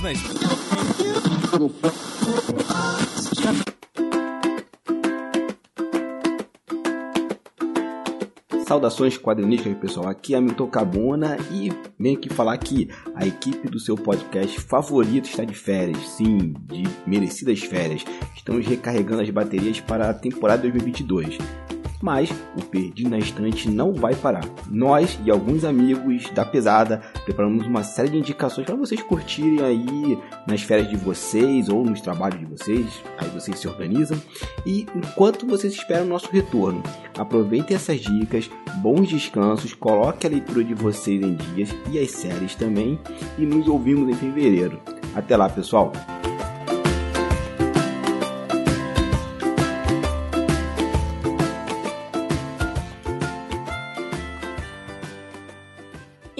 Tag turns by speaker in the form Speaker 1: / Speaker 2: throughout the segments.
Speaker 1: Na
Speaker 2: Saudações quadrinísticas, pessoal. Aqui é Milton Cabona e venho aqui falar que a equipe do seu podcast favorito está de férias. Sim, de merecidas férias. Estamos recarregando as baterias para a temporada 2022 mas o Perdido na Estante não vai parar. Nós e alguns amigos da pesada preparamos uma série de indicações para vocês curtirem aí nas férias de vocês ou nos trabalhos de vocês, aí vocês se organizam. E enquanto vocês esperam o nosso retorno, aproveitem essas dicas, bons descansos, coloque a leitura de vocês em dias e as séries também e nos ouvimos em fevereiro. Até lá, pessoal!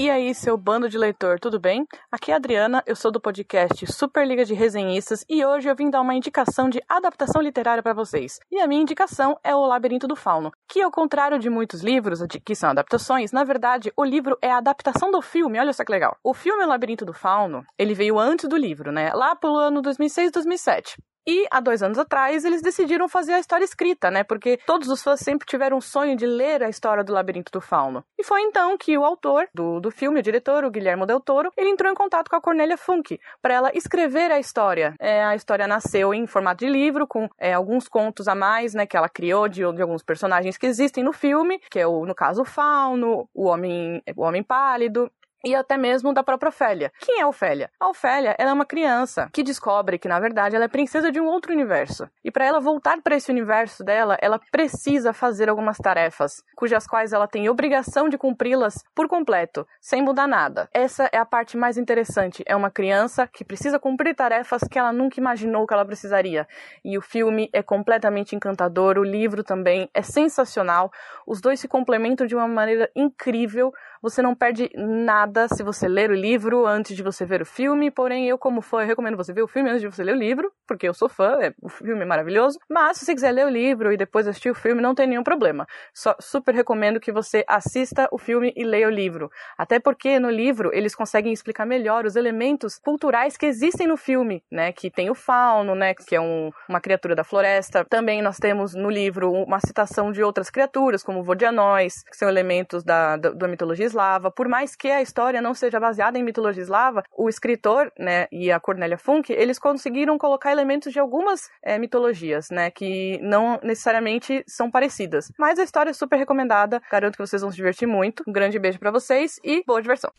Speaker 3: E aí, seu bando de leitor, tudo bem? Aqui é a Adriana, eu sou do podcast Superliga de Resenhistas e hoje eu vim dar uma indicação de adaptação literária para vocês. E a minha indicação é O Labirinto do Fauno, que ao contrário de muitos livros que são adaptações, na verdade, o livro é a adaptação do filme, olha só que legal. O filme O Labirinto do Fauno, ele veio antes do livro, né? Lá pelo ano 2006, 2007. E há dois anos atrás eles decidiram fazer a história escrita, né? Porque todos os fãs sempre tiveram o sonho de ler a história do Labirinto do Fauno. E foi então que o autor do, do filme, o diretor, o Guilherme Del Toro, ele entrou em contato com a Cornélia Funk para ela escrever a história. É, a história nasceu em formato de livro, com é, alguns contos a mais, né? Que ela criou de, de alguns personagens que existem no filme, que é o, no caso, o Fauno, o Homem, o homem Pálido, e até mesmo da própria Ofélia. Quem é a Ofélia? A Ofélia é uma criança que descobre que, na verdade, ela é princesa de um outro universo. E para ela voltar para esse universo dela, ela precisa fazer algumas tarefas, cujas quais ela tem obrigação de cumpri-las por completo, sem mudar nada. Essa é a parte mais interessante. É uma criança que precisa cumprir tarefas que ela nunca imaginou que ela precisaria. E o filme é completamente encantador, o livro também é sensacional. Os dois se complementam de uma maneira incrível. Você não perde nada se você ler o livro antes de você ver o filme, porém eu como fã eu recomendo você ver o filme antes de você ler o livro, porque eu sou fã, é, o filme é maravilhoso. Mas se você quiser ler o livro e depois assistir o filme, não tem nenhum problema. Só super recomendo que você assista o filme e leia o livro. Até porque no livro eles conseguem explicar melhor os elementos culturais que existem no filme, né? Que tem o fauno, né? Que é um, uma criatura da floresta. Também nós temos no livro uma citação de outras criaturas, como vodianóis, que são elementos da, da, da mitologia eslava. Por mais que a história não seja baseada em mitologia eslava, o escritor, né, e a Cornélia Funk, eles conseguiram colocar elementos de algumas é, mitologias, né, que não necessariamente são parecidas. Mas a história é super recomendada, garanto que vocês vão se divertir muito. Um grande beijo para vocês e boa diversão.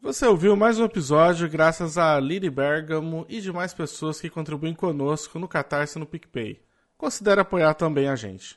Speaker 4: Você ouviu mais um episódio graças a Lily Bergamo e demais pessoas que contribuem conosco no Catarse e no PicPay. Considere apoiar também a gente.